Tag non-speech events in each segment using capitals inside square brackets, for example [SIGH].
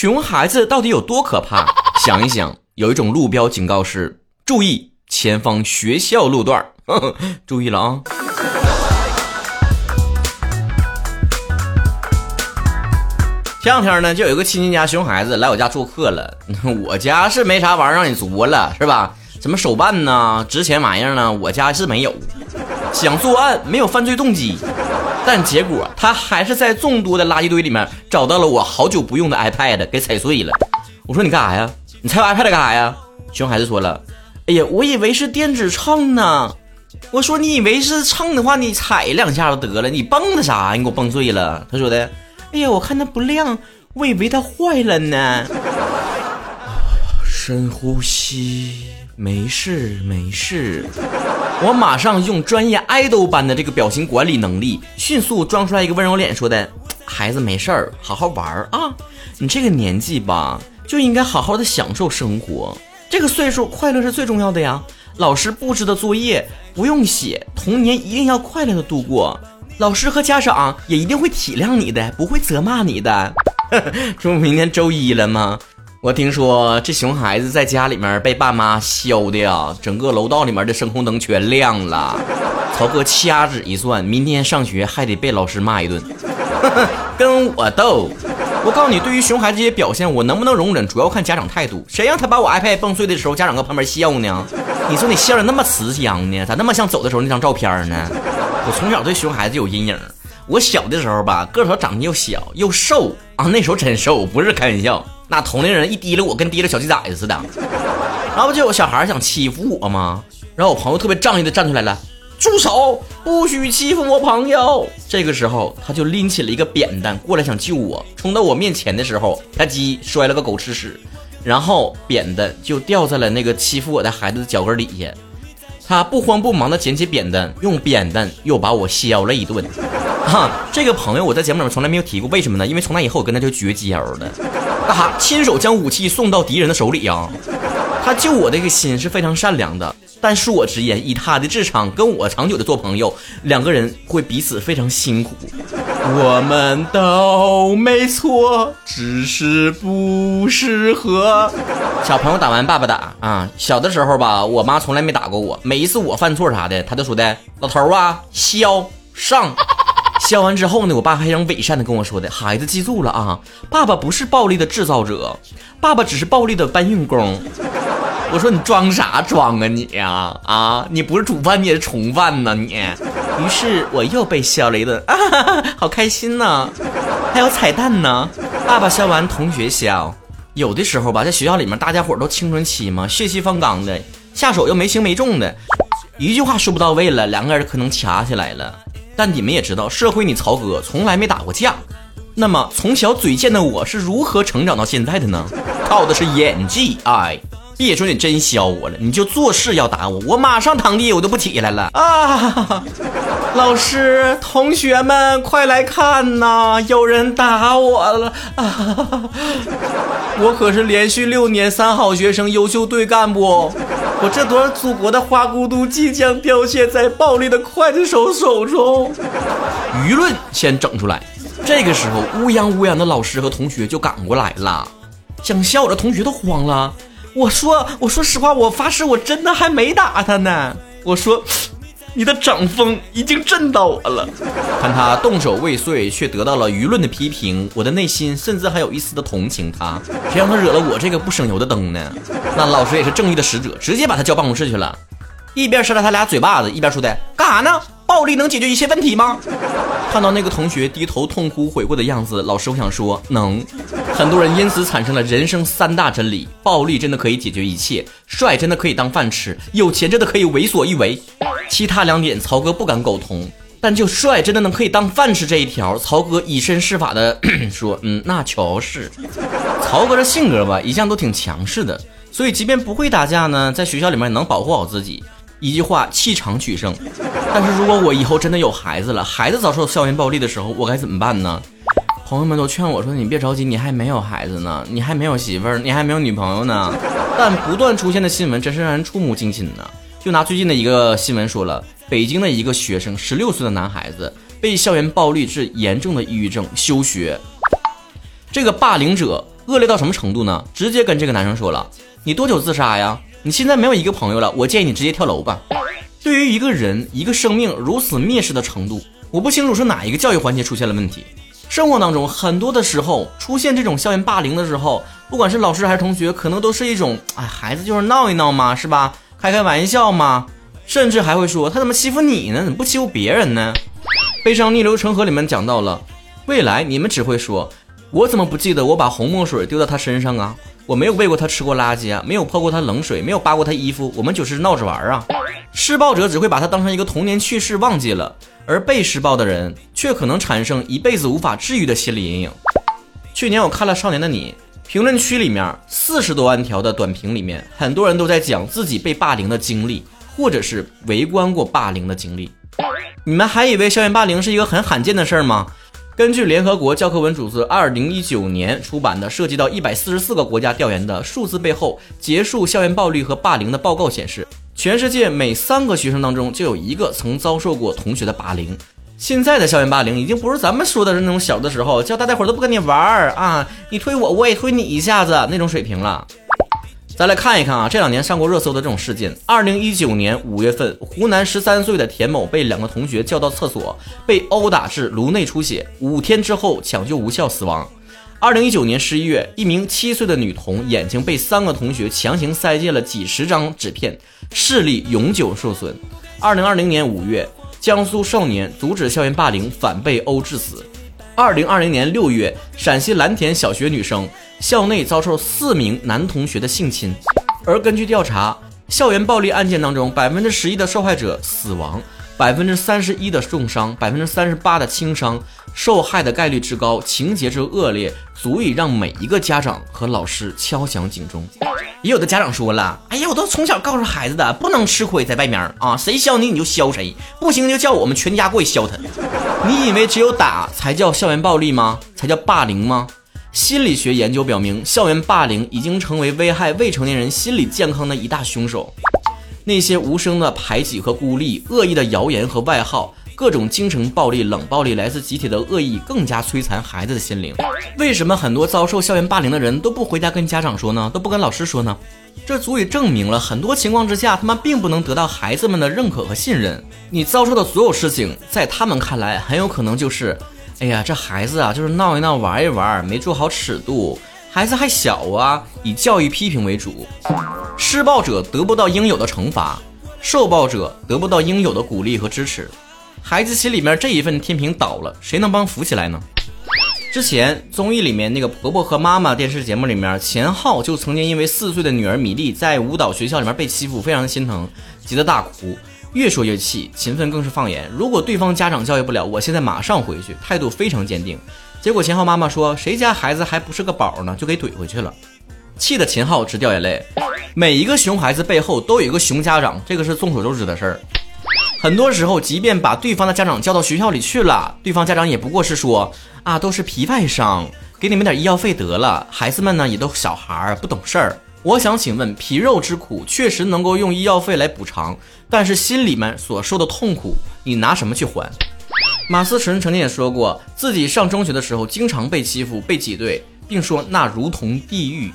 熊孩子到底有多可怕？[LAUGHS] 想一想，有一种路标警告是：注意前方学校路段呵呵 [LAUGHS] 注意了啊！前两天呢，就有一个亲戚家熊孩子来我家做客了。[LAUGHS] 我家是没啥玩意儿让你作了，是吧？什么手办呢？值钱玩意儿呢？我家是没有。想作案，没有犯罪动机，但结果他还是在众多的垃圾堆里面找到了我好久不用的 iPad，给踩碎了。我说你干啥呀？你踩我 iPad 干啥呀？熊孩子说了：“哎呀，我以为是电子秤呢。”我说：“你以为是秤的话，你踩两下就得了，你蹦的啥？你给我蹦碎了。”他说的。哎呀，我看它不亮，我以为它坏了呢。深呼吸，没事没事。我马上用专业 idol 般的这个表情管理能力，迅速装出来一个温柔脸，说的：“孩子没事儿，好好玩儿啊。你这个年纪吧，就应该好好的享受生活。这个岁数，快乐是最重要的呀。老师布置的作业不用写，童年一定要快乐的度过。”老师和家长也一定会体谅你的，不会责骂你的。[LAUGHS] 这不明天周一了吗？我听说这熊孩子在家里面被爸妈削的呀，整个楼道里面的声控灯全亮了。曹哥掐指一算，明天上学还得被老师骂一顿。[LAUGHS] 跟我斗！我告诉你，对于熊孩子这些表现，我能不能容忍，主要看家长态度。谁让他把我 iPad 崩碎的时候，家长搁旁边笑呢？你说你笑的那么慈祥呢，咋那么像走的时候那张照片呢？我从小对熊孩子有阴影。我小的时候吧，个头长得又小又瘦啊，那时候真瘦，不是开玩笑。那同龄人一提溜我，跟提溜小鸡崽子似的。然后不就有小孩想欺负我吗？然后我朋友特别仗义的站出来了，住手，不许欺负我朋友。这个时候他就拎起了一个扁担过来想救我，冲到我面前的时候，啪叽摔了个狗吃屎，然后扁担就掉在了那个欺负我的孩子的脚跟底下。他不慌不忙地捡起扁担，用扁担又把我削了一顿。[LAUGHS] 哈，这个朋友我在节目里面从来没有提过，为什么呢？因为从那以后我跟他就绝交了。干哈？亲手将武器送到敌人的手里呀？他救我这个心是非常善良的。但恕我直言，以他的智商跟我长久的做朋友，两个人会彼此非常辛苦。我们都没错，只是不适合。小朋友打完爸爸打啊！小的时候吧，我妈从来没打过我。每一次我犯错啥的，她都说的：“老头啊，削上。”削完之后呢，我爸非常伪善的跟我说的：“孩子记住了啊，爸爸不是暴力的制造者，爸爸只是暴力的搬运工。[LAUGHS] ”我说你装啥装啊你呀啊！你不是主犯，你也是从犯呢你。于是我又被削了一顿，啊，好开心呢！还有彩蛋呢。爸爸削完，同学削。有的时候吧，在学校里面，大家伙都青春期嘛，血气方刚的，下手又没轻没重的，一句话说不到位了，两个人可能掐起来了。但你们也知道，社会你曹哥从来没打过架。那么从小嘴贱的我是如何成长到现在的呢？靠的是演技，哎。别说你真削我了，你就做事要打我，我马上躺地我都不起来了啊！老师，同学们快来看呐，有人打我了啊！我可是连续六年三好学生、优秀队干部，我这朵祖国的花骨朵即将凋谢在暴力的刽子手手中。舆论先整出来，这个时候乌泱乌泱的老师和同学就赶过来了，想笑我的同学都慌了。我说，我说实话，我发誓，我真的还没打他呢。我说，你的掌风已经震到我了。看他动手未遂，却得到了舆论的批评，我的内心甚至还有一丝的同情他。谁让他惹了我这个不省油的灯呢？那老师也是正义的使者，直接把他叫办公室去了，一边扇了他俩嘴巴子，一边说的干啥呢？暴力能解决一切问题吗？看到那个同学低头痛哭悔过的样子，老师我想说能。很多人因此产生了人生三大真理：暴力真的可以解决一切，帅真的可以当饭吃，有钱真的可以为所欲为。其他两点曹哥不敢苟同，但就帅真的能可以当饭吃这一条，曹哥以身试法的 [COUGHS] 说，嗯，那确实。曹哥的性格吧，一向都挺强势的，所以即便不会打架呢，在学校里面能保护好自己。一句话，气场取胜。但是如果我以后真的有孩子了，孩子遭受校园暴力的时候，我该怎么办呢？朋友们都劝我说：“你别着急，你还没有孩子呢，你还没有媳妇儿，你还没有女朋友呢。”但不断出现的新闻真是让人触目惊心呢。就拿最近的一个新闻说了，北京的一个学生，十六岁的男孩子被校园暴力致严重的抑郁症，休学。这个霸凌者恶劣到什么程度呢？直接跟这个男生说了：“你多久自杀呀？你现在没有一个朋友了，我建议你直接跳楼吧。”对于一个人一个生命如此蔑视的程度，我不清楚是哪一个教育环节出现了问题。生活当中很多的时候出现这种校园霸凌的时候，不管是老师还是同学，可能都是一种哎，孩子就是闹一闹嘛，是吧？开开玩笑嘛，甚至还会说他怎么欺负你呢？怎么不欺负别人呢？悲伤逆流成河里面讲到了，未来你们只会说，我怎么不记得我把红墨水丢到他身上啊？我没有喂过他吃过垃圾啊，没有泼过他冷水，没有扒过他衣服，我们就是闹着玩啊。施暴者只会把他当成一个童年趣事忘记了。而被施暴的人却可能产生一辈子无法治愈的心理阴影。去年我看了《少年的你》，评论区里面四十多万条的短评里面，很多人都在讲自己被霸凌的经历，或者是围观过霸凌的经历。你们还以为校园霸凌是一个很罕见的事儿吗？根据联合国教科文组织二零一九年出版的涉及到一百四十四个国家调研的数字背后结束校园暴力和霸凌的报告显示。全世界每三个学生当中就有一个曾遭受过同学的霸凌。现在的校园霸凌已经不是咱们说的那种小的时候叫大家伙都不跟你玩儿啊，你推我我也推你一下子那种水平了。再来看一看啊，这两年上过热搜的这种事件。二零一九年五月份，湖南十三岁的田某被两个同学叫到厕所，被殴打致颅内出血，五天之后抢救无效死亡。二零一九年十一月，一名七岁的女童眼睛被三个同学强行塞进了几十张纸片，视力永久受损。二零二零年五月，江苏少年阻止校园霸凌反被殴致死。二零二零年六月，陕西蓝田小学女生校内遭受四名男同学的性侵，而根据调查，校园暴力案件当中，百分之十一的受害者死亡。百分之三十一的重伤，百分之三十八的轻伤，受害的概率之高，情节之恶劣，足以让每一个家长和老师敲响警钟。也有的家长说了：“哎呀，我都从小告诉孩子的，不能吃亏，在外面啊，谁削你你就削谁，不行就叫我们全家过去削他。”你以为只有打才叫校园暴力吗？才叫霸凌吗？心理学研究表明，校园霸凌已经成为危害未成年人心理健康的一大凶手。那些无声的排挤和孤立，恶意的谣言和外号，各种精神暴力、冷暴力，来自集体的恶意，更加摧残孩子的心灵。为什么很多遭受校园霸凌的人都不回家跟家长说呢？都不跟老师说呢？这足以证明了很多情况之下，他们并不能得到孩子们的认可和信任。你遭受的所有事情，在他们看来，很有可能就是，哎呀，这孩子啊，就是闹一闹、玩一玩，没做好尺度。孩子还小啊，以教育批评为主。施暴者得不到应有的惩罚，受暴者得不到应有的鼓励和支持，孩子心里面这一份天平倒了，谁能帮扶起来呢？之前综艺里面那个婆婆和妈妈电视节目里面，钱浩就曾经因为四岁的女儿米粒在舞蹈学校里面被欺负，非常心疼，急得大哭，越说越气，勤奋更是放言，如果对方家长教育不了，我现在马上回去，态度非常坚定。结果秦浩妈妈说，谁家孩子还不是个宝呢，就给怼回去了。气得秦昊直掉眼泪。每一个熊孩子背后都有一个熊家长，这个是众所周知的事儿。很多时候，即便把对方的家长叫到学校里去了，对方家长也不过是说啊，都是皮外伤，给你们点医药费得了。孩子们呢，也都小孩儿，不懂事儿。我想请问，皮肉之苦确实能够用医药费来补偿，但是心里面所受的痛苦，你拿什么去还？马思纯曾经也说过，自己上中学的时候经常被欺负、被挤兑，并说那如同地狱。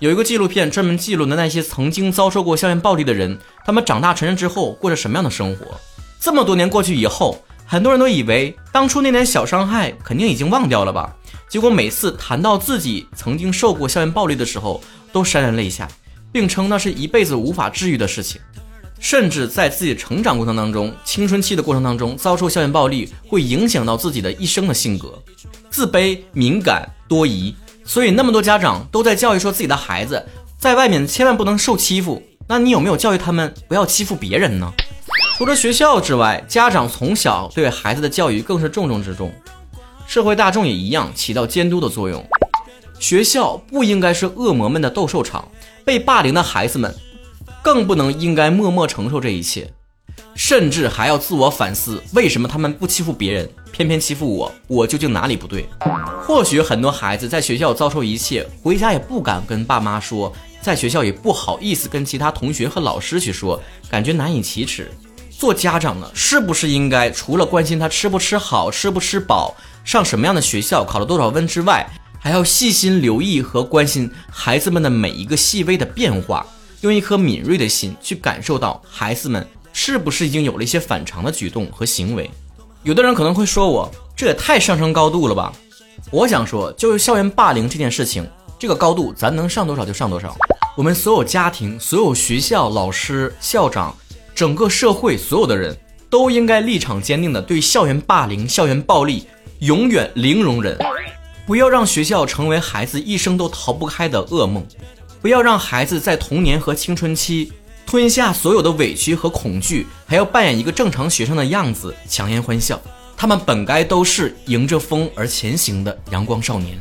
有一个纪录片专门记录的那些曾经遭受过校园暴力的人，他们长大成人之后过着什么样的生活？这么多年过去以后，很多人都以为当初那点小伤害肯定已经忘掉了吧？结果每次谈到自己曾经受过校园暴力的时候，都潸然泪下，并称那是一辈子无法治愈的事情。甚至在自己成长过程当中、青春期的过程当中遭受校园暴力，会影响到自己的一生的性格，自卑、敏感、多疑。所以那么多家长都在教育说自己的孩子在外面千万不能受欺负，那你有没有教育他们不要欺负别人呢？除了学校之外，家长从小对孩子的教育更是重中之重，社会大众也一样起到监督的作用。学校不应该是恶魔们的斗兽场，被霸凌的孩子们更不能应该默默承受这一切。甚至还要自我反思，为什么他们不欺负别人，偏偏欺负我？我究竟哪里不对？或许很多孩子在学校遭受一切，回家也不敢跟爸妈说，在学校也不好意思跟其他同学和老师去说，感觉难以启齿。做家长的，是不是应该除了关心他吃不吃好、吃不吃饱、上什么样的学校、考了多少分之外，还要细心留意和关心孩子们的每一个细微的变化，用一颗敏锐的心去感受到孩子们是不是已经有了一些反常的举动和行为。有的人可能会说我这也太上升高度了吧？我想说，就是校园霸凌这件事情，这个高度咱能上多少就上多少。我们所有家庭、所有学校、老师、校长，整个社会所有的人都应该立场坚定的对校园霸凌、校园暴力永远零容忍。不要让学校成为孩子一生都逃不开的噩梦，不要让孩子在童年和青春期吞下所有的委屈和恐惧，还要扮演一个正常学生的样子强颜欢笑。他们本该都是迎着风而前行的阳光少年。